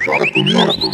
Joga comigo.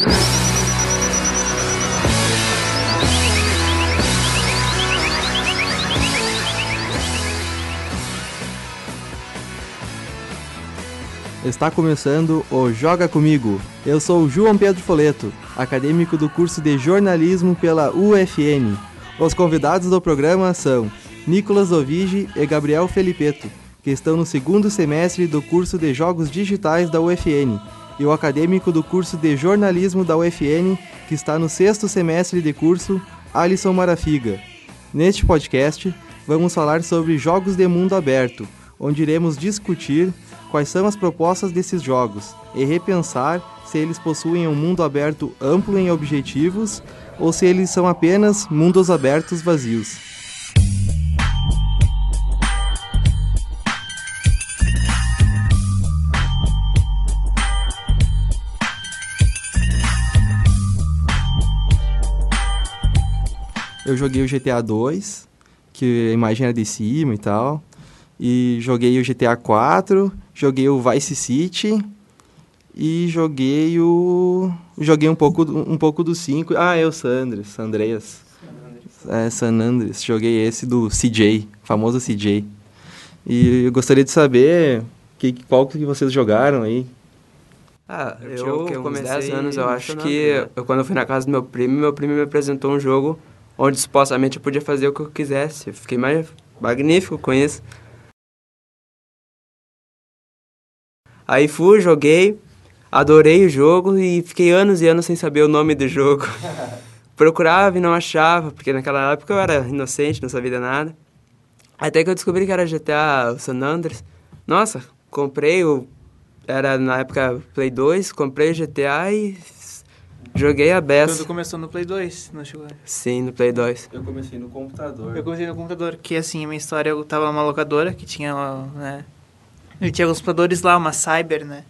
Está começando o Joga Comigo. Eu sou João Pedro Foleto, acadêmico do curso de jornalismo pela UFN. Os convidados do programa são Nicolas Ovigi e Gabriel Felipeto, que estão no segundo semestre do curso de Jogos Digitais da UFN, e o acadêmico do curso de jornalismo da UFN, que está no sexto semestre de curso, Alisson Marafiga. Neste podcast, vamos falar sobre jogos de mundo aberto, onde iremos discutir quais são as propostas desses jogos e repensar se eles possuem um mundo aberto amplo em objetivos ou se eles são apenas mundos abertos vazios. Eu joguei o GTA 2, que a imagem era de cima e tal. E joguei o GTA 4, joguei o Vice City e joguei o joguei um pouco um pouco do 5. Ah, é o Sandres, Andreas. É, San Andreas. Joguei esse do CJ, famoso CJ. E eu gostaria de saber que, qual que vocês jogaram aí. Ah, Eu eu, quê, uns comecei 10 anos, eu acho que eu, quando eu fui na casa do meu primo, meu primo me apresentou um jogo onde supostamente eu podia fazer o que eu quisesse. Eu fiquei mais magnífico com isso. Aí fui, joguei, adorei o jogo e fiquei anos e anos sem saber o nome do jogo. Procurava e não achava, porque naquela época eu era inocente, não sabia de nada. Até que eu descobri que era GTA San Andreas. Nossa, comprei o. Era na época Play 2, comprei o GTA e joguei a Quando beça. começou no Play 2, não chegou. Sim, no Play 2. Eu comecei no computador. Eu comecei no computador, que assim, a minha história, eu tava numa locadora que tinha, né... E tinha alguns computadores lá, uma Cyber, né?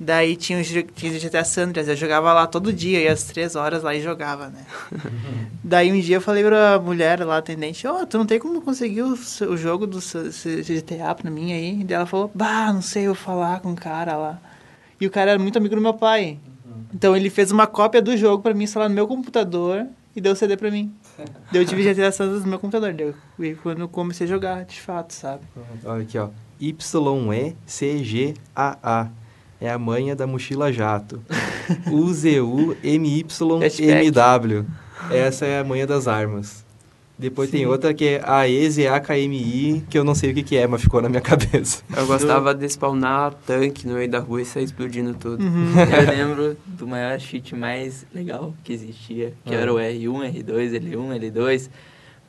Daí tinha o GTA San Andreas, eu jogava lá todo dia, ia às três horas lá e jogava, né? Daí um dia eu falei pra mulher lá, atendente, ó, tu não tem como conseguir o, o jogo do GTA pra mim aí? Daí ela falou, bah, não sei, eu vou falar com o cara lá. E o cara era muito amigo do meu pai. Então ele fez uma cópia do jogo pra mim instalar no meu computador e deu CD pra mim. Daí eu tive GTA San Andreas no meu computador. Daí eu- e quando eu comecei a jogar, de fato, sabe? Olha aqui, ó. YECGAA. É a manha da mochila jato. UZUMYMW. Essa é a manha das armas. Depois tem outra que é a EZAKMI, que eu não sei o que, que é, mas ficou na minha cabeça. Eu gostava de spawnar tanque no meio da rua e sair explodindo tudo. Uhum. Eu lembro do maior cheat mais legal que existia, que Ah. era o R1, R2, L1, L2,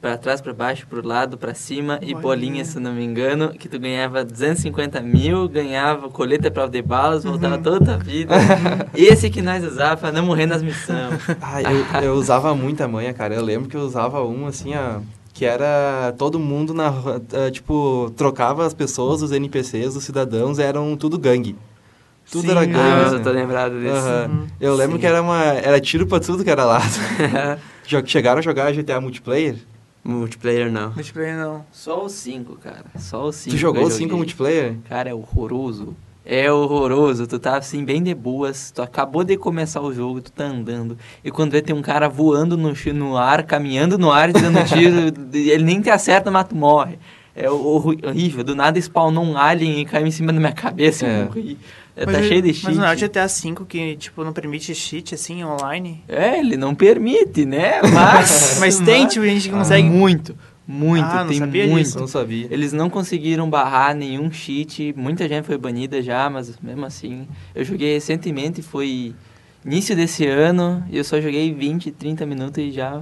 pra trás, pra baixo, pro lado, pra cima e Olha. bolinha, se não me engano, que tu ganhava 250 mil, ganhava coleta prova de balas, voltava toda a vida. Esse que nós usava pra não morrer nas missões. Ah, eu, eu usava muita manha, cara. Eu lembro que eu usava uma assim, ó, que era todo mundo na ah, tipo, trocava as pessoas, os NPCs, os cidadãos, eram tudo gangue. Tudo Sim, era ah, gangue. Ah, mas eu né? tô lembrado disso. Uhum. Eu lembro Sim. que era uma era tiro pra tudo que era lado. Chegaram a jogar GTA multiplayer? Multiplayer não. Multiplayer não. Só o 5, cara. Só o 5. Tu jogou 5 multiplayer? Cara, é horroroso. É horroroso. Tu tá assim, bem de boas. Tu acabou de começar o jogo, tu tá andando. E quando vê, tem um cara voando no, no ar, caminhando no ar, dando tiro. ele nem te acerta, mas tu morre. É horrível. Do nada spawnou um alien e caiu em cima da minha cabeça É. e morri. É, Mas tá cheio de cheat. Mas não é o GTA V que, tipo, não permite cheat, assim, online? É, ele não permite, né? Mas. Mas tem, tipo, gente que consegue... Muito, muito. Ah, não tem sabia muito. disso. Não sabia. Eles não conseguiram barrar nenhum cheat. Muita gente foi banida já, mas mesmo assim. Eu joguei recentemente, foi início desse ano, e eu só joguei 20, 30 minutos e já,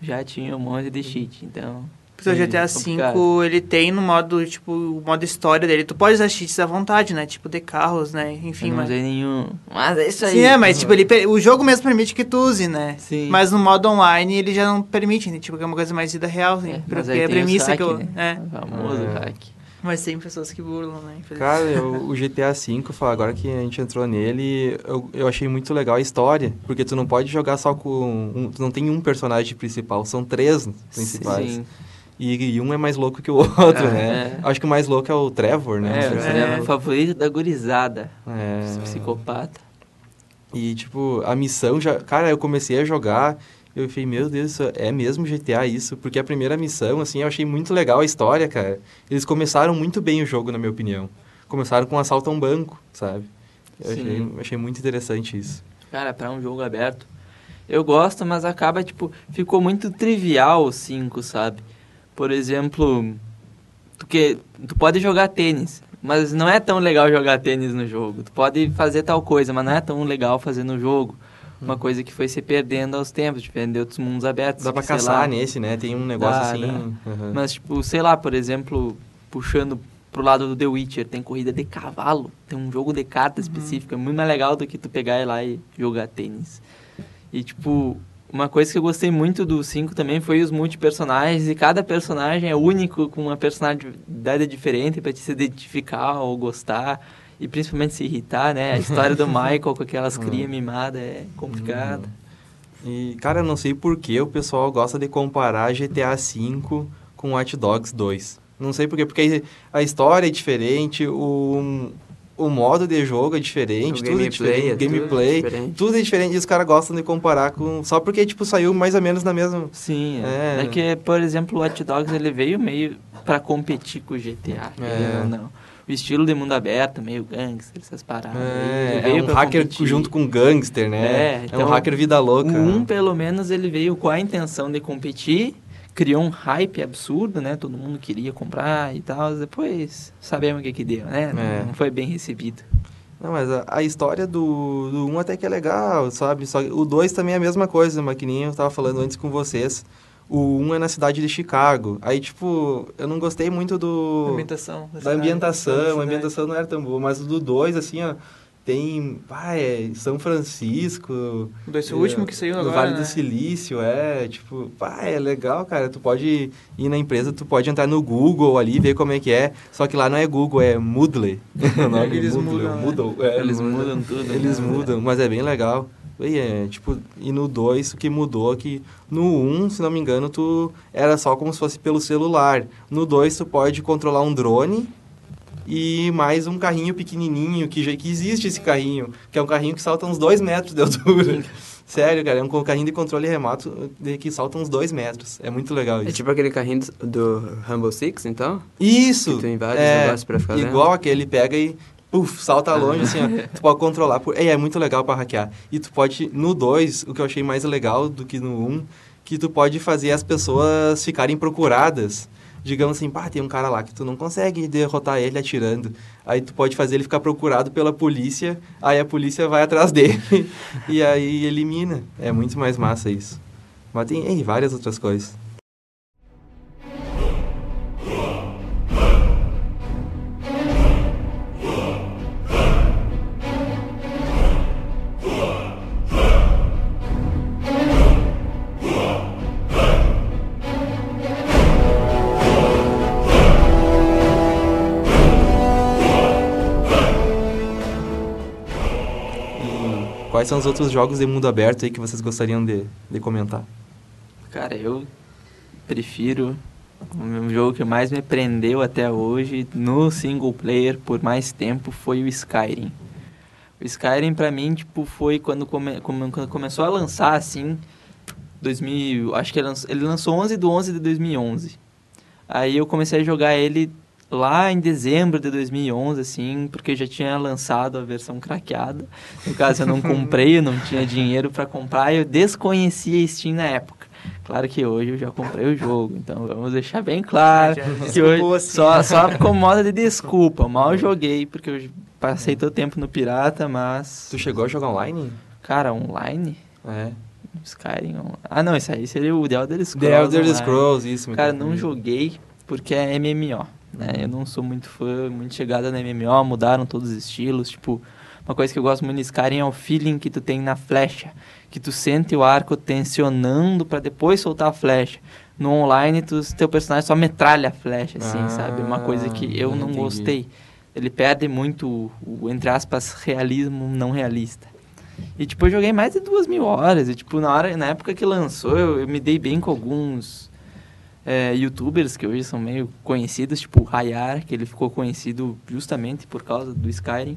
já tinha um monte de cheat. Então. Porque o foi GTA. V, ele tem no modo, tipo, o modo história dele. Tu pode usar cheats à vontade, né? Tipo, de carros, né? Enfim, eu não mas... usei nenhum. Mas é isso aí. Sim, é, mas, tipo, ele, o jogo mesmo permite que tu use, né? Sim. Mas no modo online ele já não permite, né? Tipo, que é uma coisa mais vida real, assim. É, porque mas é a o premissa hack, que eu... né? É. O famoso É. hack. Mas tem pessoas que burlam, né? Cara, eu- o GTA V, agora que a gente entrou nele, eu, eu achei muito legal a história, porque tu não pode jogar só com. Um, tu não tem um personagem principal, são três principais. Sim. E, e um é mais louco que o outro, É. né? Acho que o mais louco é o Trevor, né? É, o se- cinema favorito da gurizada. É. Psicopata. E, tipo, a missão já. Cara, eu comecei a jogar. Eu falei, meu Deus, é mesmo GTA isso? Porque a primeira missão, assim, eu achei muito legal a história, cara. Eles começaram muito bem o jogo, na minha opinião. Começaram com um assalto a um banco, sabe? Eu achei, achei muito interessante isso. Cara, pra um jogo aberto. Eu gosto, mas acaba, tipo, ficou muito trivial o 5, sabe? Por exemplo, tu, que, tu pode jogar tênis, mas não é tão legal jogar tênis no jogo. Tu pode fazer tal coisa, mas não é tão legal fazer no jogo. Uma coisa que foi se perdendo aos tempos, diferente de outros mundos abertos. Dá pra que, caçar lá, nesse, né? Tem um negócio Dá, assim. dá. aham. Mas, tipo, sei lá, por exemplo, puxando pro lado do The Witcher, tem corrida de cavalo, tem um jogo de carta específico, é muito mais legal do que tu pegar e lá e jogar tênis. E, tipo, uma coisa que eu gostei muito do 5 também foi os multipersonagens, e cada personagem é único, com uma personalidade diferente pra te se identificar ou gostar, e principalmente se irritar, né? A história do Michael com aquelas crias mimadas é complicada. E, cara, não sei por que o pessoal gosta de comparar GTA V com Watch Dogs 2. Não sei por quê, porque a história é diferente, o, o modo de jogo é diferente, O tudo é gameplay diferente, é o tudo gameplay, diferente. tudo é diferente. E os caras gostam de comparar com... Só porque, tipo, saiu mais ou menos na mesma... Sim, É. é. é que, por exemplo, o Watch Dogs ele veio meio pra competir com o GTA, É. não. O estilo de mundo aberto, meio gangster, essas paradas. É, é um hacker competir. junto com um gangster, né? É, É, um então, hacker vida louca. 1, pelo menos, ele veio com a intenção de competir, criou um hype absurdo, né? Todo mundo queria comprar e tal. Depois sabemos o que que deu, né? Não- É. Não foi bem recebido. Não, mas a, a história do, do 1 até que é legal, sabe? Só que o 2 também é a mesma coisa, mas que nem eu tava falando antes com vocês. O 1 é na cidade de Chicago. Aí, tipo, eu não gostei muito do... Ambientação. da ambientação, a ambientação não era tão boa, mas o do 2, assim, ó, tem, pá, é São Francisco... O é, último que saiu no agora, Vale né? do Silício, é, tipo, pá, é legal, cara, tu pode ir na empresa, tu pode entrar no Google ali, ver como é que é, só que lá não é Google, é Moodle. O nome é Eles Moodle, mudam, né? Moodle, é, Eles mudam tudo. Eles né? mudam, mas é bem legal. E, é, tipo, e no 2, o que mudou é que no 1, um, se não me engano, tu era só como se fosse pelo celular. No 2, tu pode controlar um drone e mais um carrinho pequenininho, que, já, que existe esse carrinho, que é um carrinho que salta uns 2 metros de altura. Sério, cara, é um carrinho de controle remoto de- que salta uns 2 metros. É muito legal É isso. tipo aquele carrinho do, Rumble Six, então? Isso! Que tu invade é, os negócios pra ficar vendo? Igual aquele, pega e puf, salta longe, assim, ó. Tu pode controlar. Por... É, é muito legal pra hackear. E tu pode, no 2, o que eu achei mais legal do que no 1, um, que tu pode fazer as pessoas ficarem procuradas. Digamos assim, pá, tem um cara lá que tu não consegue derrotar ele atirando. Aí tu pode fazer ele ficar procurado pela polícia, aí a polícia vai atrás dele e aí elimina. É muito mais massa isso. Mas tem ei, várias outras coisas. São os outros jogos de mundo aberto aí que vocês gostariam de, de comentar? Cara, eu prefiro o jogo que mais me prendeu até hoje no single player por mais tempo foi o Skyrim. O Skyrim pra mim, tipo, foi quando, come, quando começou a lançar assim, 2000, acho que ele lançou, ele lançou 11 de 11 de 2011. Aí eu comecei a jogar ele lá em dezembro de 2011, assim, porque já tinha lançado a versão craqueada. No caso, eu não comprei, eu não tinha dinheiro para comprar, eu desconhecia a Steam na época. Claro que hoje eu já comprei o jogo, então vamos deixar bem claro Já que hoje assim. só, só com moda de desculpa. Mal joguei, porque eu passei todo tempo no pirata, mas... Tu chegou a jogar online? Cara, online? É. Skyrim online. Ah, não, isso aí seria o The Elder Scrolls The Elder. Scrolls, isso. Cara, não joguei porque é MMO, né? Eu não sou muito fã, muito chegada no MMO, mudaram todos os estilos, tipo... Uma coisa que eu gosto muito no Skyrim é o feeling que tu tem na flecha. Que tu sente o arco tensionando pra depois soltar a flecha. No online, tu, teu personagem só metralha a flecha, assim, Ah, sabe? Uma coisa que eu não entendi. gostei. Ele perde muito o, o, entre aspas, realismo não realista. E, tipo, eu joguei mais de duas mil horas. E, tipo, na, hora, na época que lançou, eu, eu me dei bem com alguns é, youtubers que hoje são meio conhecidos, tipo o Rayar, que ele ficou conhecido justamente por causa do Skyrim.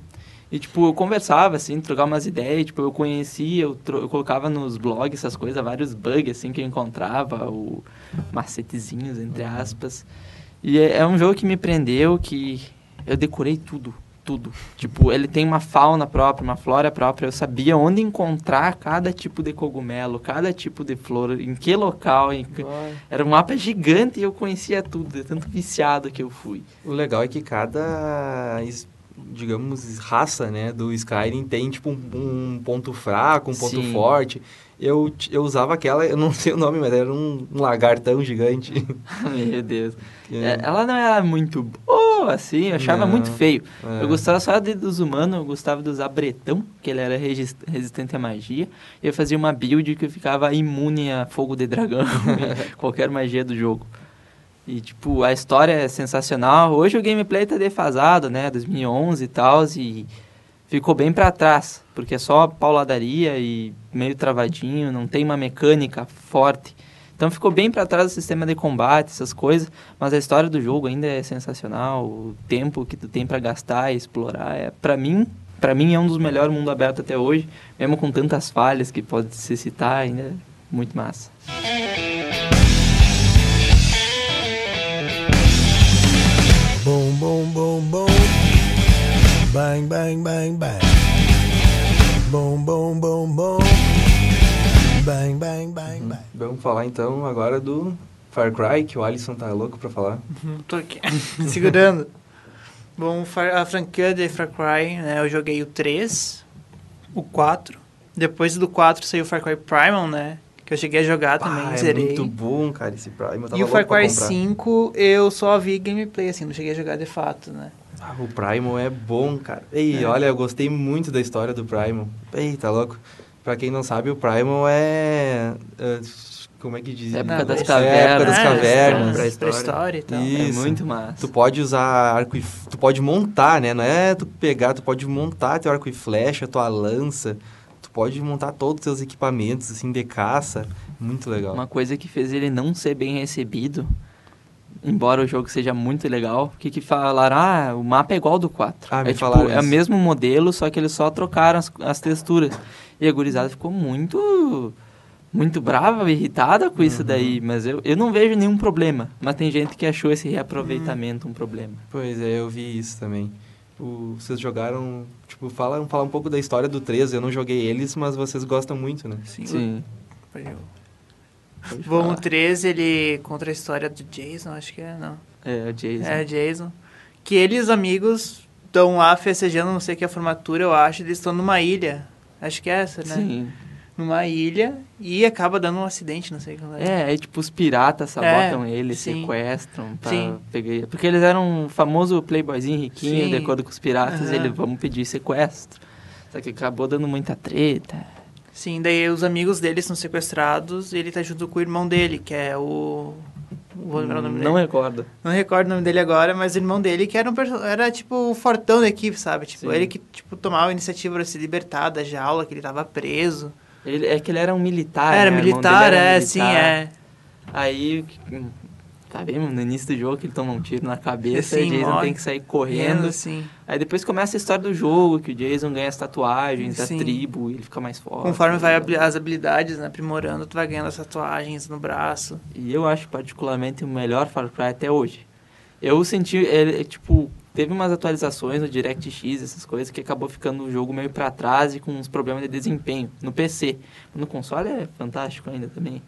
E, tipo, eu conversava, assim, trocava umas ideias, tipo, eu conhecia, eu, eu colocava nos blogs essas coisas, vários bugs, assim, que eu encontrava, o macetezinhos, entre aspas. E é, é um jogo que me prendeu, que eu decorei tudo, tudo. Tipo, ele tem uma fauna própria, uma flora própria, eu sabia onde encontrar cada tipo de cogumelo, cada tipo de flor, em que local, em que... Era um mapa gigante e eu conhecia tudo, de tanto viciado que eu fui. O legal é que cada, digamos, raça, né, do Skyrim tem, tipo, um, um ponto fraco, um ponto Sim. forte. Eu, eu usava aquela, eu não sei o nome, mas era um, um lagartão gigante. Meu Deus. É, ela não era muito boa, assim, eu achava Não, muito feio. é. Eu gostava só de, dos humanos, eu gostava de usar bretão, que ele era resistente à magia. E eu fazia uma build que eu ficava imune a fogo de dragão, qualquer magia do jogo. E, tipo, a história é sensacional. Hoje o gameplay tá defasado, né, 2011 e tal, e ficou bem pra trás, porque é só pauladaria e meio travadinho, não tem uma mecânica forte. Então ficou bem pra trás o sistema de combate, essas coisas, mas a história do jogo ainda é sensacional, o tempo que tu tem pra gastar e explorar, é para mim, para mim é um dos melhores mundo aberto até hoje, mesmo com tantas falhas que pode se citar, ainda é muito massa. Boom, boom, boom, boom. Bang, bang, bang, bang. Boom, boom, boom, boom. Bang, bang, bang, bang. Vamos falar então agora do Far Cry, que o Alisson tá louco pra falar. Não tô aqui segurando. Bom, Far- a franquia de Far Cry, né, eu joguei o 3, o 4. Depois do 4 saiu o Far Cry Primal, né? Que eu cheguei a jogar também, é zerei. muito bom, cara, esse tava E o Far Cry comprar. 5 eu só vi gameplay, assim, não cheguei a jogar de fato, né? Ah, o Primal é bom, cara. Ei, É. olha, eu gostei muito da história do Primal. Ei, tá louco? Pra quem não sabe, o Primal é... é, como é que diz? Época das cavernas. É, época das É, cavernas. Pré-história pré-história e tal. É Isso. muito massa. Tu pode usar arco e... Tu pode montar, né? Não é tu pegar, tu pode montar teu arco e flecha, tua lança. Tu pode montar todos os teus equipamentos, assim, de caça. Muito legal. Uma coisa que fez ele não ser bem recebido, embora o jogo seja muito legal, que que falaram, ah, o mapa é igual ao do 4. Ah, me é tipo, falaram é o mesmo modelo, só que eles só trocaram as, as texturas. E a gurizada ficou muito muito brava, irritada com Uhum. isso daí, mas eu, eu não vejo nenhum problema. Mas tem gente que achou esse reaproveitamento um problema. Pois é, eu vi isso também. O- vocês jogaram... Tipo, fala, fala um pouco da história do 13. Eu não joguei eles, mas vocês gostam muito, né? Sim. Sim. Pode- pode Bom, o falar. 13, ele conta a história do Jason, acho que é, não. É, o Jason. É, Jason. Que ele e os amigos estão lá festejando, não sei que, a formatura, eu acho. Eles estão numa ilha. Acho que é essa, né? Sim. Numa ilha e acaba dando um acidente, não sei como é. É, aí tipo os piratas sabotam É, ele, sim. sequestram pra Sim. pegar. Porque eles eram um famoso playboyzinho riquinho, Sim. de acordo com os piratas, Aham. ele vamos pedir sequestro. Só que acabou dando muita treta. Sim, daí os amigos dele são sequestrados e ele tá junto com o irmão dele, que é o. Vou lembrar o nome Não dele. recordo. Não recordo o nome dele agora, mas o irmão dele que era, um perso- era tipo o fortão da equipe, sabe? Tipo, Sim. ele que tipo, tomava a iniciativa pra se libertar da jaula, que ele tava preso. Ele, é que ele era um militar. era né? O irmão militar, era é, militar. sim, é. Aí, tá vendo? No início do jogo que ele toma um tiro na cabeça, o Jason morre. tem que sair correndo. assim. Aí depois começa a história do jogo, que o Jason ganha as tatuagens, Sim. a tribo, e ele fica mais forte. Conforme vai abri- as habilidades, né, aprimorando, tu vai ganhando as tatuagens no braço. E eu acho particularmente o melhor Far Cry até hoje. Eu senti, ele, tipo, teve umas atualizações no DirectX, essas coisas, que acabou ficando o jogo meio pra trás e com uns problemas de desempenho no PC. No console é fantástico ainda também.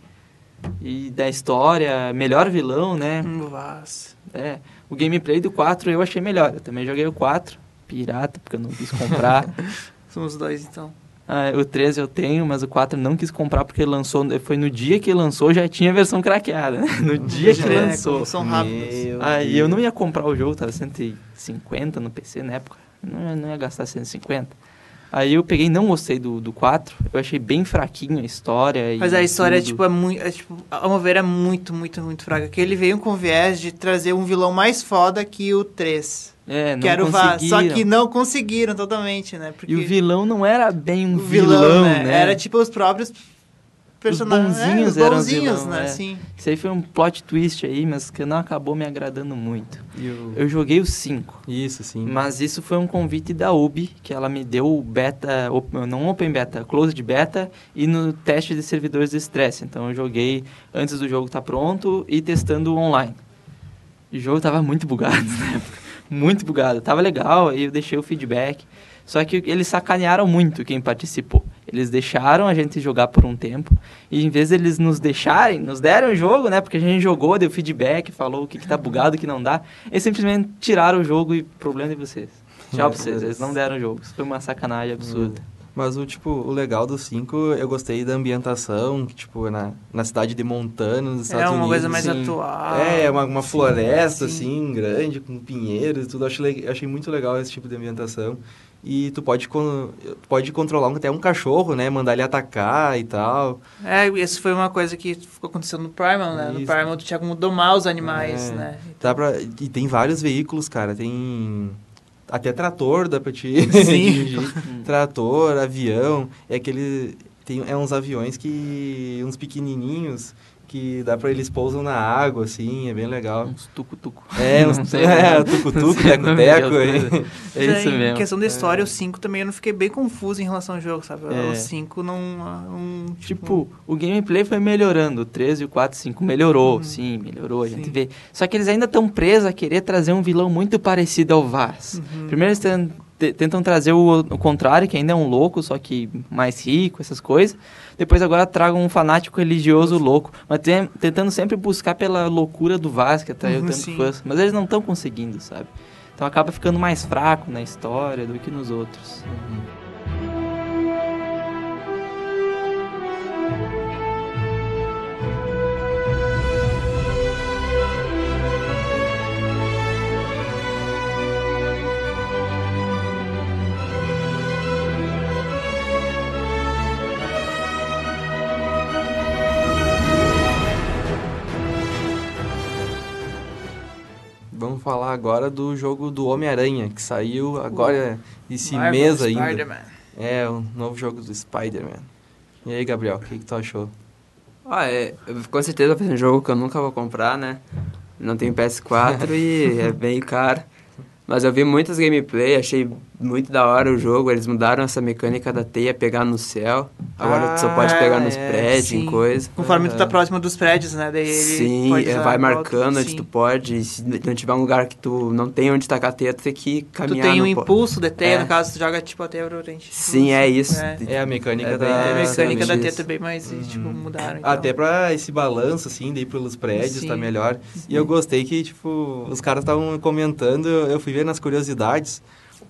E da história, melhor vilão, né? Hum, Vaz. É, o gameplay do 4 eu achei melhor. Eu também joguei o 4, pirata, porque eu não quis comprar. São os dois, então. Ah, o 13 eu tenho, mas o 4 eu não quis comprar porque lançou. Foi no dia que lançou, já tinha a versão craqueada. né? No dia que É, lançou. como são rápidos. Aí eu não ia comprar o jogo, tava 150 no PC na época. Não, ia- não ia gastar 150. Aí eu peguei não gostei do, do 4. Eu achei bem fraquinho a história. Mas a história, tudo. tipo, é muito. É, tipo, ao meu ver, é muito, muito, muito fraca. Que ele veio com viés de trazer um vilão mais foda que o 3. É, não que era o Vaz. Só que não conseguiram totalmente, né? Porque E o vilão não era bem um vilão, vilão, né? né? Era tipo os próprios personagens. bonzinhos é, os eram os bonzinhos, vilão, né? é. Sim. Isso aí foi um plot twist aí, mas que não acabou me agradando muito. E o- Eu joguei o 5. Isso, sim. Mas isso foi um convite da UBI, que ela me deu o beta, op- não open beta, closed beta e no teste de servidores de estresse. Então eu joguei antes do jogo estar pronto e testando online. O jogo tava muito bugado na época, muito bugado. Tava legal, aí eu deixei o feedback. Só que eles sacanearam muito quem participou. Eles deixaram a gente jogar por um tempo e em vez de eles nos deixarem, nos deram o jogo, né? Porque a gente jogou, deu feedback, falou o que, que tá bugado, o que não dá. Eles simplesmente tiraram o jogo e problema de vocês. Tchau pra vocês, eles não deram o jogo. Isso foi uma sacanagem absurda. Mas o tipo, o legal do 5, eu gostei da ambientação, que tipo, é na, na cidade de Montana, nos Estados É Unidos. uma coisa mais assim. atual. É, uma, uma floresta, sim. assim, grande, com pinheiros e tudo. Eu achei, eu achei muito legal esse tipo de ambientação. E tu pode, con- pode controlar até um cachorro, né? Mandar ele atacar e tal. É, isso foi uma coisa que ficou acontecendo no Primal, né? No Isso. Primal tu tinha como domar os animais, É. né? Dá pra, e tem vários veículos, cara. Tem até trator, dá pra te Sim. dirigir. trator, avião. É aquele... Tem, é uns aviões que... Uns pequenininhos que dá pra eles pousam na água, assim. É bem legal. Uns tucu-tucu. É, uns... Não sei. É, tucutuco, teco-teco. aí. É isso em mesmo. questão da história, o 5 também eu não fiquei bem confuso em relação ao jogo, sabe? É. O 5 não... Um, Tipo, o gameplay foi melhorando. O 13 e o 4 e 5 melhorou, Uhum. sim, melhorou, a gente Sim. vê. Só que eles ainda estão presos a querer trazer um vilão muito parecido ao Vaz. Uhum. Primeiro eles tentam trazer o, o contrário, que ainda é um louco, só que mais rico, essas coisas. Depois agora tragam um fanático religioso louco. Mas tem- tentando sempre buscar pela loucura do que atraiu Uhum, tanto sim. fãs. Mas eles não estão conseguindo, sabe? Então acaba ficando mais fraco na história do que nos outros. Vamos falar agora do jogo do Homem-Aranha, que saiu agora esse Marvel mês ainda. Spider-Man. É, o novo jogo do Spider-Man. E aí, Gabriel, o que, que tu achou? Ah, é, com certeza vai ser um jogo que eu nunca vou comprar, né? Não tenho PS4 e é bem caro. Mas eu vi muitas gameplay, achei muito da hora o jogo. Eles mudaram essa mecânica da teia pegar no céu. Agora tu só pode Ah, pegar nos é, prédios, sim. em coisa. Conforme tu tá próximo dos prédios, né? Daí Sim, pode é, vai a volta, marcando onde sim. tu pode. E se não tiver um lugar que tu não tem onde tacar a teia, tu tem que Tu caminhar. tem um impulso de teia, É. no caso, tu joga tipo a teia pra frente. Sim, é isso. É. É a mecânica É da... bem- a É, mecânica da teia isso. também, mas tipo, mudaram. então. Até pra esse balanço, assim, daí pelos prédios, Sim. tá melhor. E eu gostei que, tipo, os caras estavam comentando, eu fui ver nas curiosidades.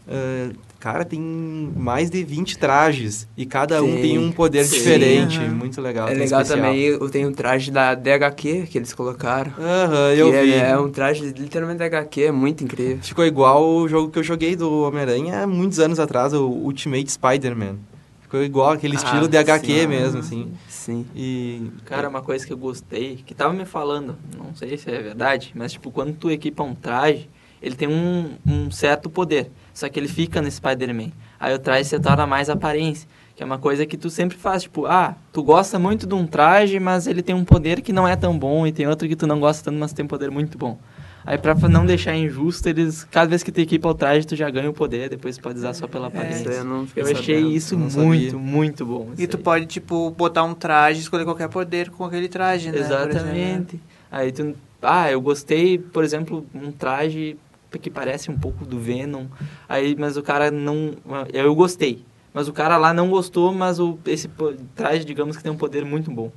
Ah, cara, tem mais de 20 trajes e cada um Sim. tem um poder Sim. diferente. Aham. Muito legal. É legal especial. também, eu tenho um traje da DHQ que eles colocaram. Aham, Que eu é, vi. é um traje literalmente da HQ, é muito incrível. Ficou igual o jogo que eu joguei do Homem-Aranha há muitos anos atrás, o Ultimate Spider-Man. Ficou igual aquele Ah, estilo de HQ sim. mesmo, assim. Sim. E. Cara, uma coisa que eu gostei, que tava me falando, não sei se é verdade, mas tipo, quando tu equipa um traje, ele tem um, um certo poder, só que ele fica no Spider-Man. Aí o traje se torna mais aparência, que é uma coisa que tu sempre faz, tipo, ah, tu gosta muito de um traje, mas ele tem um poder que não é tão bom, e tem outro que tu não gosta tanto, mas tem um poder muito bom. Aí pra não deixar injusto, eles, cada vez que tu equipa o traje, tu já ganha o poder, depois tu pode usar só pela Isso aparência. aí eu Eu achei sabendo. isso não muito, sabia. muito bom. E tu aí. pode, tipo, botar um traje, escolher qualquer poder com aquele traje, né? exemplo. Exatamente. Aí tu. Ah, eu gostei, por exemplo, um traje que parece um pouco do Venom. Aí, mas o cara não. Eu gostei. Mas o cara lá não gostou, mas o, esse traje, digamos que tem um poder muito bom.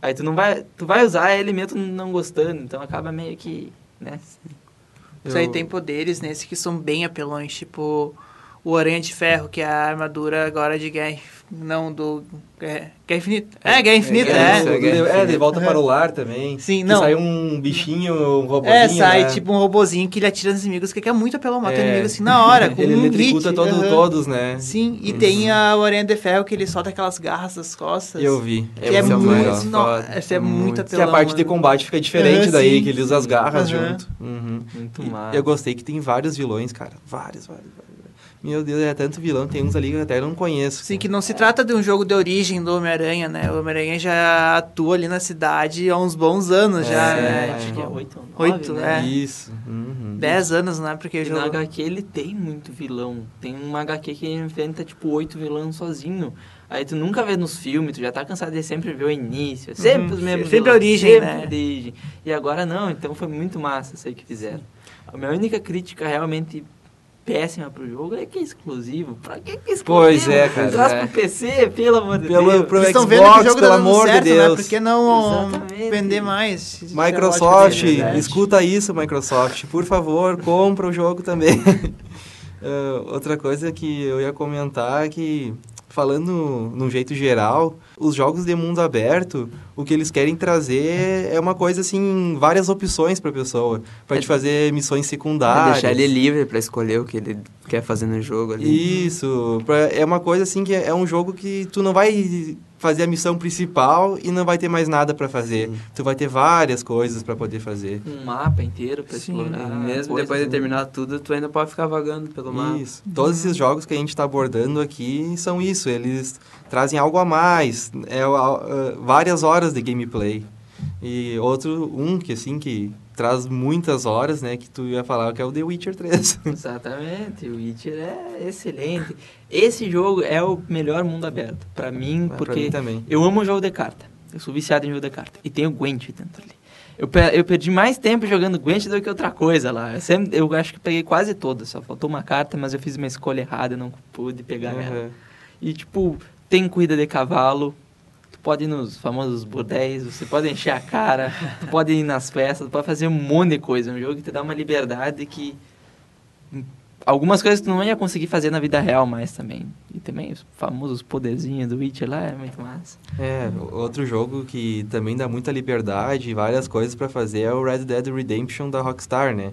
Aí tu não vai. Tu vai usar ele mesmo não gostando, então acaba meio que. né? Isso aí Eu- tem poderes nesse que são bem apelões, tipo o Aranha de Ferro, que é a armadura agora de guerra. Não, do. É, guerra Infinita. É, Guerra Infinita, é, é. É, é, de, de volta para o lar também. Sim, não. sai um bichinho, um robôzinho. É, sai né? tipo um robozinho que ele atira nos inimigos, que é muito apelão, mata o É. inimigo assim na hora, com Ele um eletricuta todo, aham. todos, né? Sim, e tem a o Aranha de Ferro que ele solta aquelas garras das costas. Eu vi. Que é é muito. no-. Essa é muito Muito. apelão. Que a parte de mano. combate fica diferente Aham, daí, sim. que ele usa as garras junto. Uhum. Muito E massa. Eu gostei que tem vários vilões, cara. Vários, vários, vários. Meu Deus, é tanto vilão, tem uns ali que eu até não conheço. Sim, que não se trata de um jogo de origem do Homem-Aranha, né? O Homem-Aranha já atua ali na cidade há uns bons anos já, É, né? Acho que é Tipo, 8 ou 9, Oito, né? é. Isso. Uhum. 10 anos, né? Porque o E na jogo... HQ ele tem muito vilão. Tem uma HQ que ele enfrenta, tipo, oito vilões sozinho. Aí tu nunca vê nos filmes, tu já tá cansado de sempre ver o início. Sempre os mesmos Sempre a vilões, origem, sempre né? a origem. E agora não, então foi muito massa isso aí que fizeram. A minha única crítica realmente péssima pro jogo é que é exclusivo. Pra que que é exclusivo? Pois é, cara, Traz é. pro PC, pelo amor de Pelo- Deus. pro estão Xbox, vendo que o jogo pelo tá dando amor de certo, né? Deus. Por que não Exatamente. vender mais? Microsoft, É escuta isso, Microsoft. Por favor, compra o jogo também. Ah, outra coisa que eu ia comentar é que, falando num jeito geral, os jogos de mundo aberto, o que eles querem trazer é uma coisa assim, várias opções pra pessoa. Pra te fazer missões É secundárias. deixar ele livre pra escolher o que ele quer fazer no jogo ali. Isso, pra- é uma coisa assim que é, é um jogo que tu não vai fazer a missão principal e não vai ter mais nada pra fazer. Tu vai ter várias coisas pra poder fazer. Um mapa inteiro pra Sim. explorar. Mesmo coisas, depois de né? terminar tudo, tu ainda pode ficar vagando pelo mapa. Isso. Todos esses jogos que a gente está abordando aqui são isso. Eles trazem algo a mais. É, a- a- várias horas de gameplay. E outro, um que assim, que traz muitas horas, né? Que tu ia falar que é o The Witcher 3. Exatamente, o Witcher é excelente. Esse jogo é o melhor mundo aberto, pra mim, pra porque mim também. eu amo jogo de carta. Eu sou viciado em jogo de carta. E tem o Gwent dentro ali. Eu, eu perdi mais tempo jogando Gwent do que outra coisa lá. Eu, sempre, eu acho que peguei quase todas, só faltou uma carta, mas eu fiz uma escolha errada, não pude pegar ela. Uhum. E tipo, tem corrida de cavalo, pode ir nos famosos bordéis, você pode encher a cara, tu pode ir nas festas, tu pode fazer um monte de coisa. É um jogo que te dá uma liberdade que algumas coisas tu não ia conseguir fazer na vida real mais também. E também os famosos poderzinhos do Witcher lá é muito massa. É, outro jogo que também dá muita liberdade e várias coisas pra fazer é o Red Dead Redemption da Rockstar, né?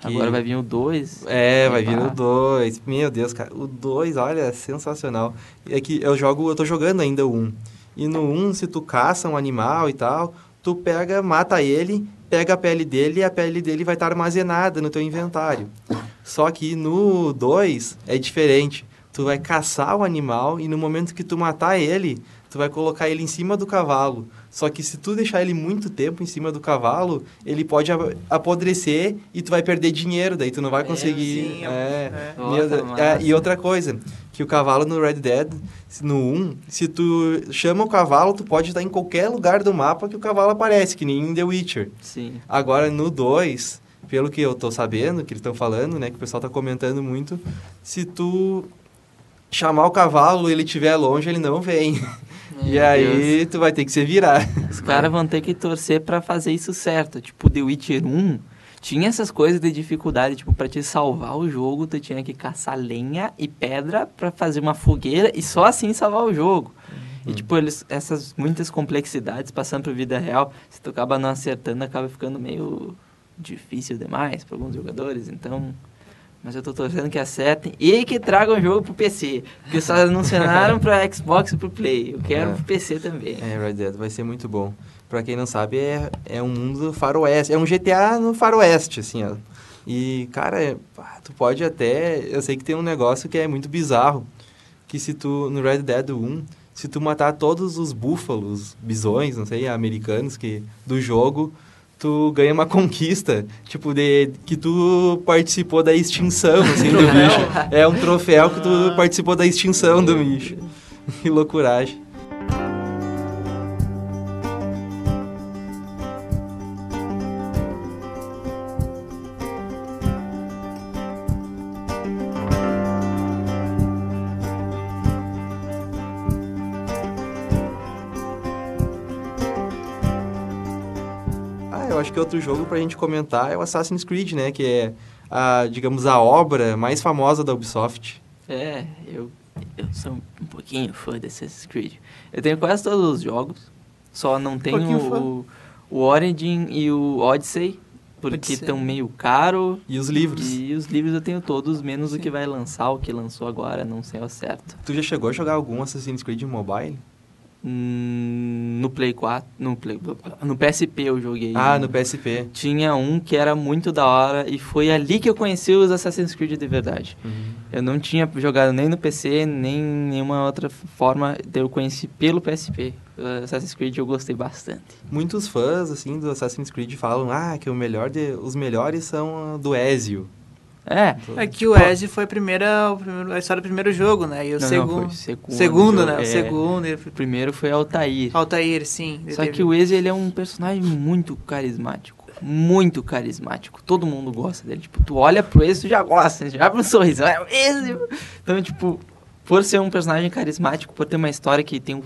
Que- Agora vai vir o 2. É, vai vir o 2. Meu Deus, cara. O 2, olha, é sensacional. É que eu jogo, eu tô jogando ainda o 1. E no 1, se tu caça um animal e tal, tu pega, mata ele, pega a pele dele e a pele dele vai estar armazenada no teu inventário. Só que no 2 é diferente. Tu vai caçar o animal e no momento que tu matar ele, tu vai colocar ele em cima do cavalo. Só que se tu deixar ele muito tempo em cima do cavalo, ele pode apodrecer e tu vai perder dinheiro, daí tu não vai É, conseguir. sim, é, é. meu Nossa, é, e outra coisa, que o cavalo no Red Dead, no 1, se tu chama o cavalo, tu pode estar em qualquer lugar do mapa que o cavalo aparece, que nem em The Witcher. Sim. Agora no 2, pelo que eu tô sabendo, que eles estão falando, né, que o pessoal tá comentando muito, se tu chamar o cavalo e ele estiver longe, ele não vem. e Meu aí tu vai ter que se virar. Os caras vão ter que torcer pra fazer isso certo. Tipo, The Witcher 1 tinha essas coisas de dificuldade. Tipo, pra te salvar o jogo, tu tinha que caçar lenha e pedra pra fazer uma fogueira e só assim salvar o jogo. E, tipo, eles, essas muitas complexidades passando pra vida real, se tu acaba não acertando, acaba ficando meio difícil demais pra alguns jogadores. Então, mas eu tô torcendo que acertem e que tragam o jogo pro PC. Porque só anunciaram pra Xbox e pro Play. Eu quero É. pro PC também. É, Red Dead vai ser muito bom. Pra quem não sabe, é, é um mundo faroeste. É um GTA no faroeste, assim, ó. E, cara, tu pode até... Eu sei que tem um negócio que é muito bizarro. Que se tu, no Red Dead 1, se tu matar todos os búfalos, bisões, não sei, americanos que, do jogo, tu ganha uma conquista. Tipo, de que tu participou da extinção, assim, do bicho. É um troféu que tu participou da extinção do bicho. Que loucuragem. Acho que outro jogo pra gente comentar é o Assassin's Creed, né? Que é, a, digamos, a obra mais famosa da Ubisoft. É, eu, eu sou um pouquinho fã de Assassin's Creed. Eu tenho quase todos os jogos, só não tenho fã. o, o Origin e o Odyssey, porque estão meio caro. E os livros. E os livros eu tenho todos, menos o que vai lançar, o que lançou agora, não sei ao certo. Tu já chegou a jogar algum Assassin's Creed mobile? Hum, No Play 4, no Play, no PSP eu joguei. Ah, no PSP. Tinha um que era muito da hora e foi ali que eu conheci os Assassin's Creed de verdade. Uhum. Eu não tinha jogado nem no PC, nem nenhuma outra forma, eu conheci pelo PSP. O Assassin's Creed eu gostei bastante. Muitos fãs, assim, do Assassin's Creed falam, ah, que o melhor de... os melhores são ah, do Ezio. É, É que o Ezio foi a primeira, a história do primeiro jogo, né? E o Não, não, segundo. foi o segundo segundo, né? O é. segundo. ele- o primeiro foi Altair. Altair, sim. Só teve- que o Ezio, ele é um personagem muito carismático. Muito carismático. Todo mundo gosta dele. Tipo, tu olha pro Ezio, tu já gosta. Já abre um sorriso. É o Ezio! Então, tipo, por ser um personagem carismático, por ter uma história que tem o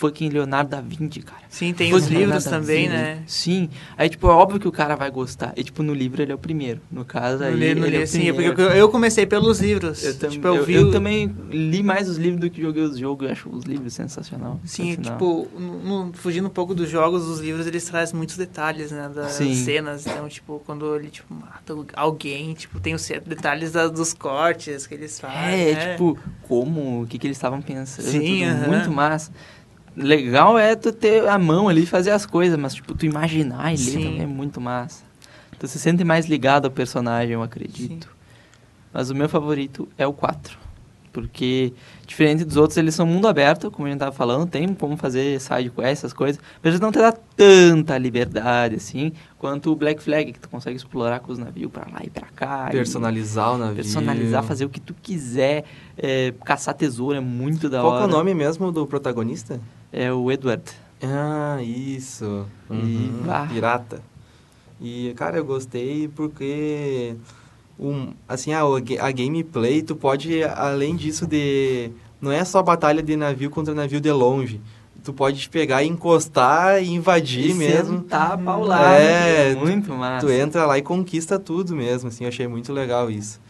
fucking Leonardo da Vinci, cara. Sim, tem Fucking os livros também, né? Sim. Aí, tipo, é óbvio que o cara vai gostar. E, tipo, no livro ele é o primeiro. No caso, aí No li- no ele é li- o sim, é primeiro. porque eu, eu comecei pelos livros. Eu, tam- tipo, eu, eu- vi eu o- também li mais os livros do que joguei os jogos. Eu acho os livros sensacional. Sim, sensacional. tipo, no- no- fugindo um pouco dos jogos, os livros eles trazem muitos detalhes, né? Das Sim. cenas. Então, tipo, quando ele tipo, mata alguém, tipo, tem os detalhes da- dos cortes que eles fazem. É, né? tipo, como, o que, que eles estavam pensando, Sim, tudo aham. muito massa. Legal é tu ter a mão ali e fazer as coisas, mas, tipo, tu imaginar e ler Sim. também é muito massa. Tu se sente mais ligado ao personagem, eu acredito. Mas o meu favorito é o 4. Porque, diferente dos outros, eles são mundo aberto, como a gente tava falando, tem como fazer side quest, essas coisas, mas eles não te dá tanta liberdade, assim, quanto o Black Flag, que tu consegue explorar com os navios pra lá e pra cá. e- Personalizar o navio. personalizar, fazer o que tu quiser, é, caçar tesouro é muito da Qual hora. é o nome mesmo do protagonista? É o Edward. Ah, isso. Uhum. E- ah. Pirata. E, cara, eu gostei porque... Um, assim, a, a gameplay, tu pode, além disso de... Não é só batalha de navio contra navio de longe. Tu pode pegar e encostar e invadir E mesmo. sentar a paulada. É, É, muito massa. Tu entra lá e conquista tudo mesmo, assim, eu achei muito legal isso.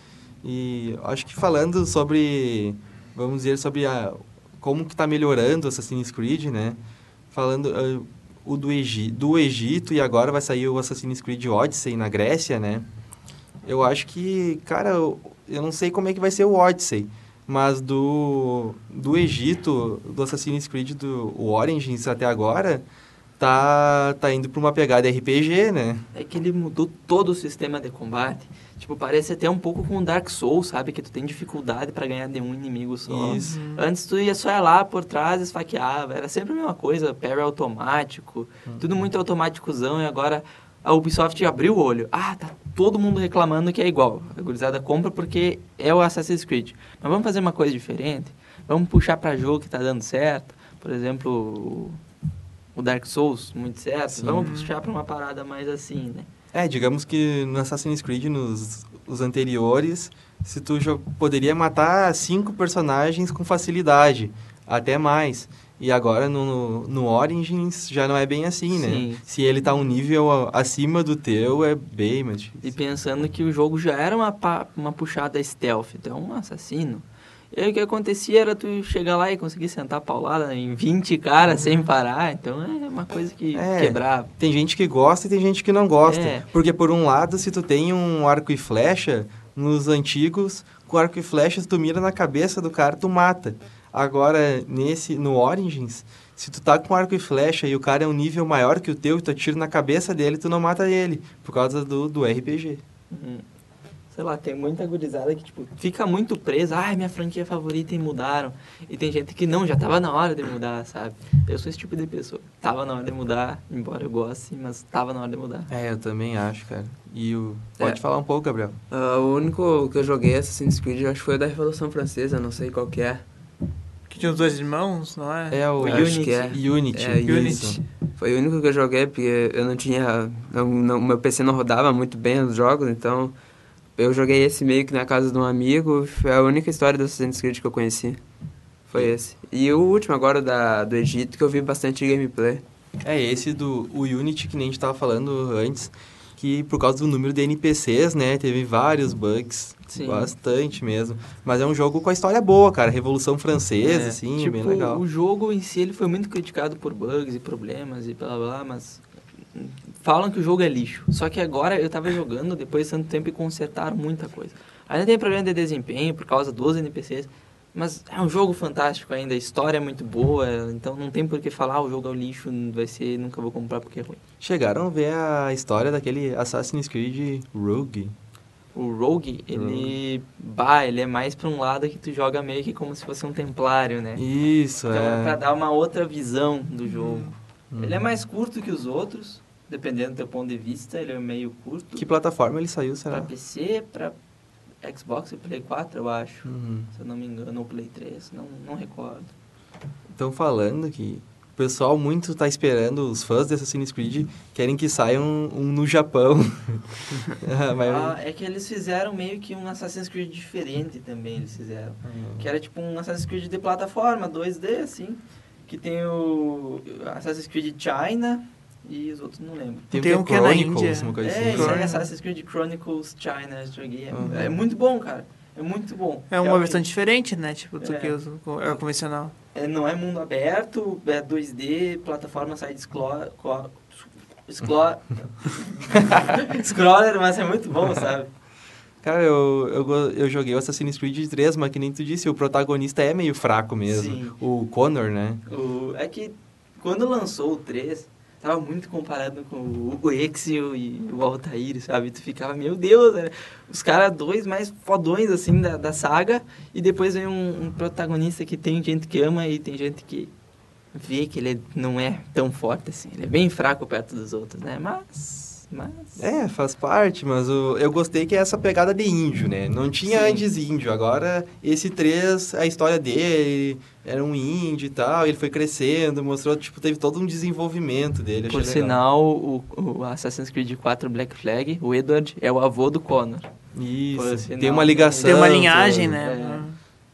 E acho que falando sobre, vamos dizer, sobre a, como que tá melhorando Assassin's Creed, né? Falando ah, o do, Egi, do Egito e agora vai sair o Assassin's Creed Odyssey na Grécia, né? Eu acho que, cara, eu, eu não sei como é que vai ser o Odyssey, mas do, do Egito, do Assassin's Creed, do Origins até agora, tá, tá indo pra uma pegada RPG, né? É que ele mudou todo o sistema de combate. Tipo, parece até um pouco com Dark Souls, sabe? Que tu tem dificuldade pra ganhar de um inimigo só. Isso. Antes tu ia só ir lá por trás, esfaqueava. Era sempre a mesma coisa, parry automático. Tudo muito automáticozão. E agora a Ubisoft abriu o olho. Ah, tá todo mundo reclamando que é igual. A gurizada compra porque é o Assassin's Creed. Mas vamos fazer uma coisa diferente? Vamos puxar pra jogo que tá dando certo. Por exemplo, o- Dark Souls, muito certo. Sim. Vamos puxar pra uma parada mais assim, né? É, digamos que no Assassin's Creed, nos os anteriores, se tu poderia matar cinco personagens com facilidade, até mais. E agora no, no Origins já não é bem assim, né? Sim. Se ele tá um nível acima do teu, é bem mais difícil. E pensando que o jogo já era uma, uma puxada stealth, então um assassino. E aí o que acontecia era tu chegar lá e conseguir sentar a paulada em 20 caras sem parar, então é uma coisa que É. quebrava. Tem gente que gosta e tem gente que não gosta. É. Porque por um lado, se tu tem um arco e flecha, nos antigos, com arco e flecha, tu mira na cabeça do cara, tu mata. Agora, nesse, no Origins, se tu tá com arco e flecha e o cara é um nível maior que o teu e tu atira na cabeça dele, tu não mata ele, por causa do, do RPG. Uhum. Sei lá, tem muita gurizada que, tipo, fica muito presa. Ai, minha franquia favorita e mudaram. E tem gente que não, já tava na hora de mudar, sabe? Eu sou esse tipo de pessoa. Tava na hora de mudar, embora eu goste, mas tava na hora de mudar. É, eu também acho, cara. E o... Pode É. falar um pouco, Gabriel. Ah, o único que eu joguei Assassin's Creed, eu acho que foi o da Revolução Francesa, não sei qual que é. Que tinha os dois irmãos, não é? É o Unity. que é. Unity. É, isso. Foi o único que eu joguei, porque eu não tinha... Não, não, meu PC não rodava muito bem os jogos, então... Eu joguei esse meio que na casa de um amigo, foi a única história do Assassin's Creed que eu conheci. Foi esse. E o último agora da, do Egito, que eu vi bastante gameplay. É esse do o Unity que nem a gente tava falando antes, que por causa do número de NPCs, né, teve vários bugs, Sim. bastante mesmo. Mas é um jogo com a história boa, cara, Revolução Francesa, É, assim, tipo, bem legal. O jogo em si ele foi muito criticado por bugs e problemas e blá blá, blá mas falam que o jogo é lixo. Só que agora eu tava jogando depois de tanto tempo e consertaram muita coisa. Ainda tem problema de desempenho por causa dos NPCs, Mas é um jogo fantástico ainda, a história é muito boa, então não tem por que falar, ah, o jogo é um lixo, vai ser, nunca vou comprar porque é ruim. Chegaram a ver a história daquele Assassin's Creed Rogue? O Rogue, ele, bah, ele é mais pra um lado que tu joga meio que como se fosse um templário, né? Isso, Então é pra é. dar uma outra visão do jogo. Uhum. Ele é mais curto que os outros, dependendo do teu ponto de vista, ele é meio curto. Que plataforma ele saiu, Pra será? PC, pra Xbox e Play 4, eu acho. Uhum. Se eu não me engano, ou Play 3, não, não recordo. Estão falando que o pessoal muito tá esperando, os fãs de Assassin's Creed querem que saia um, um no Japão. Ah, Ah, é que eles fizeram meio que um Assassin's Creed diferente também, eles fizeram. Que era tipo um Assassin's Creed de plataforma, 2D, assim. Que tem o Assassin's Creed China e os outros não lembro. Tem, Tem um que é é na Chronicles, Índia. uma coisa É, assim. Chron- Assassin's Creed Chronicles China, eu joguei. É, Uhum. é muito bom, cara. É muito bom. É uma Realmente. versão diferente, né? Tipo, do É. que é o convencional. É, não é mundo aberto, é 2D, plataforma side-scroller... Scroller... Scroller, mas é muito bom, sabe? Cara, eu, eu, eu joguei o Assassin's Creed 3, mas que nem tu disse, o protagonista é meio fraco mesmo. Sim. O Connor, né? O, é que quando lançou o 3, tava muito comparado com o, o Ezio e o Altair, sabe? Tu ficava, meu Deus, né? os caras dois mais fodões, assim, da, da saga, e depois vem um, um protagonista que tem gente que ama e tem gente que vê que ele não é tão forte assim. Ele é bem fraco perto dos outros, né? Mas... mas... É, faz parte, mas o, eu gostei que é essa pegada de índio, né? Não tinha Sim. antes índio, agora esse 3, a história dele, era um índio e tal, ele foi crescendo, mostrou, tipo, teve todo um desenvolvimento dele, achei Por legal. sinal, o, o Assassin's Creed 4 Black Flag, o Edward é o avô do Connor. por Isso, sinal, tem uma ligação. Tem uma linhagem, né?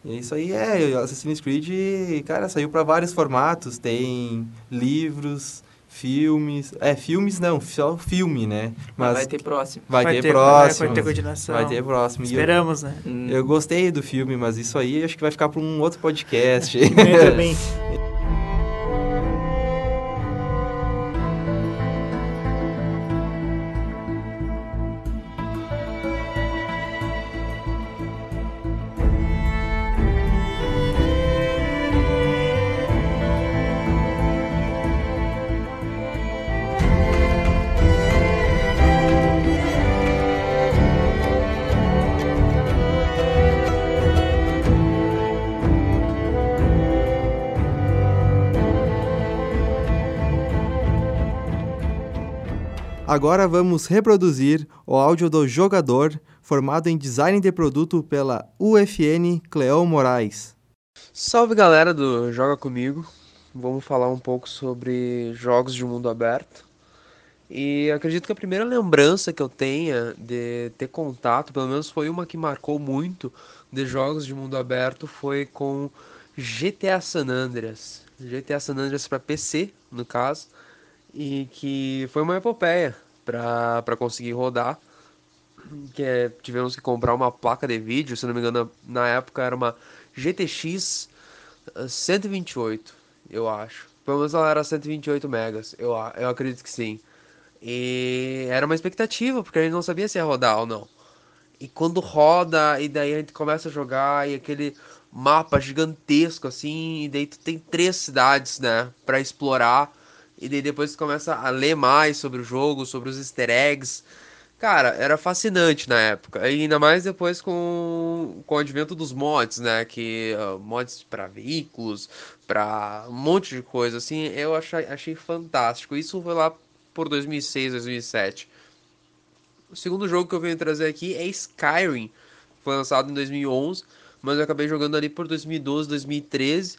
E Isso aí é, o Assassin's Creed, cara, saiu pra vários formatos, tem livros, filmes, é, filmes não, só filme, né? Mas vai ter próximo. vai ter ter, próximo, Vai ter continuação. vai ter próximo. E eu- Esperamos, né? Eu gostei do filme, mas isso aí acho que vai ficar para um outro podcast. Eu também. Agora vamos reproduzir o áudio do jogador formado em design de produto pela UFN Cleão Moraes. Salve galera do Joga Comigo. Vamos falar um pouco sobre jogos de mundo aberto. E acredito que a primeira lembrança que eu tenha de ter contato, pelo menos foi uma que marcou muito de jogos de mundo aberto, foi com GTA San Andreas. GTA San Andreas para PC, no caso, e que foi uma epopeia para para conseguir rodar. Que é, tivemos que comprar uma placa de vídeo, se não me engano, na época era uma GTX uh, 128, eu acho. Pelo menos ela era 128 megas, eu, eu acredito que sim. E era uma expectativa, porque a gente não sabia se ia rodar ou não. E quando roda, e daí a gente começa a jogar, e aquele mapa gigantesco assim, e daí tu tem três cidades, né, pra explorar. E daí depois começa a ler mais sobre o jogo, sobre os easter eggs. Cara, era fascinante na época. E ainda mais depois com, com o advento dos mods, né? Que ah, mods para veículos, para um monte de coisa, assim, eu achei, achei fantástico. Isso foi lá por 2006, 2007. O segundo jogo que eu venho trazer aqui é Skyrim. Foi lançado em 2011, mas eu acabei jogando ali por 2012, 2013.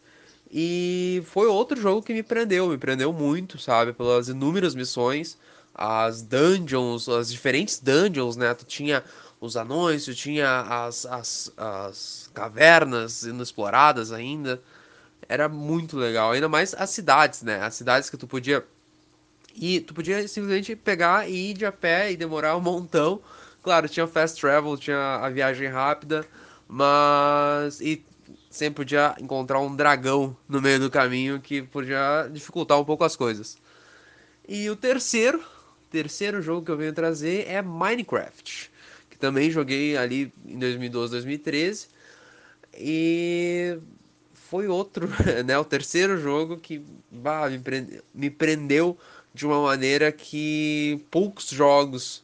E foi outro jogo que me prendeu, me prendeu muito, sabe? Pelas inúmeras missões, as dungeons, as diferentes dungeons, né? Tu tinha os anões, tu tinha as, as, as cavernas inexploradas ainda. Era muito legal, ainda mais as cidades, né? As cidades que tu podia e tu podia simplesmente pegar e ir de a pé e demorar um montão. Claro, tinha fast travel, tinha a viagem rápida, mas e sempre podia encontrar um dragão no meio do caminho que podia dificultar um pouco as coisas. E o terceiro, terceiro jogo que eu venho trazer é Minecraft, que também joguei ali em 2012, 2013. E foi outro, né? O terceiro jogo que bah, me, prende- me prendeu de uma maneira que poucos jogos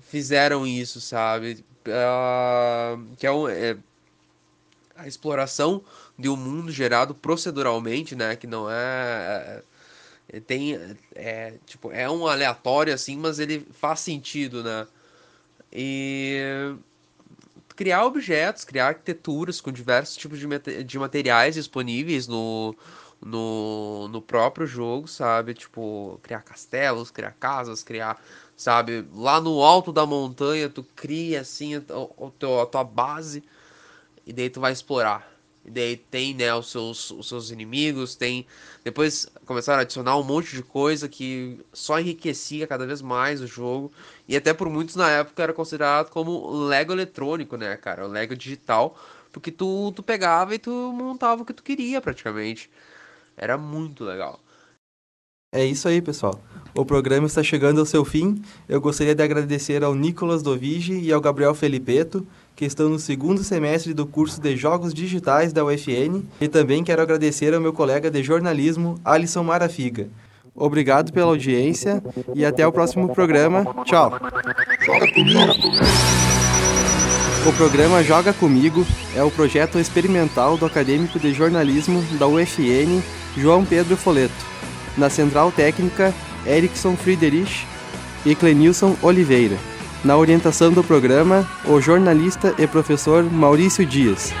fizeram isso, sabe? Ah, que é, um, é a exploração de um mundo gerado proceduralmente, né? Que não é, é- tem é tipo é um aleatório assim, mas ele faz sentido, né? E criar objetos, criar arquiteturas com diversos tipos de, de materiais disponíveis no, no, no próprio jogo, sabe? Tipo, criar castelos, criar casas, criar, sabe? Lá no alto da montanha, tu cria assim o teu- a tua base e daí tu vai explorar. E daí tem, né, os seus, os seus inimigos, tem... Depois começaram a adicionar um monte de coisa que só enriquecia cada vez mais o jogo. E até por muitos na época era considerado como Lego eletrônico, né, cara? O Lego digital. Porque tu, tu pegava e tu montava o que tu queria, praticamente. Era muito legal. É isso aí, pessoal. O programa está chegando ao seu fim. Eu gostaria de agradecer ao Nicolas Dovigi e ao Gabriel Felipeto, que estão no segundo semestre do curso de Jogos Digitais da UFN, e também quero agradecer ao meu colega de jornalismo, Alisson Marafiga. Obrigado pela audiência e até o próximo programa. Tchau! O programa Joga Comigo é o projeto experimental do acadêmico de jornalismo da UFN, João Pedro Foleto. Na central técnica, Erickson Friedrich e Clenilson Oliveira. Na orientação do programa, o jornalista e professor Maurício Dias.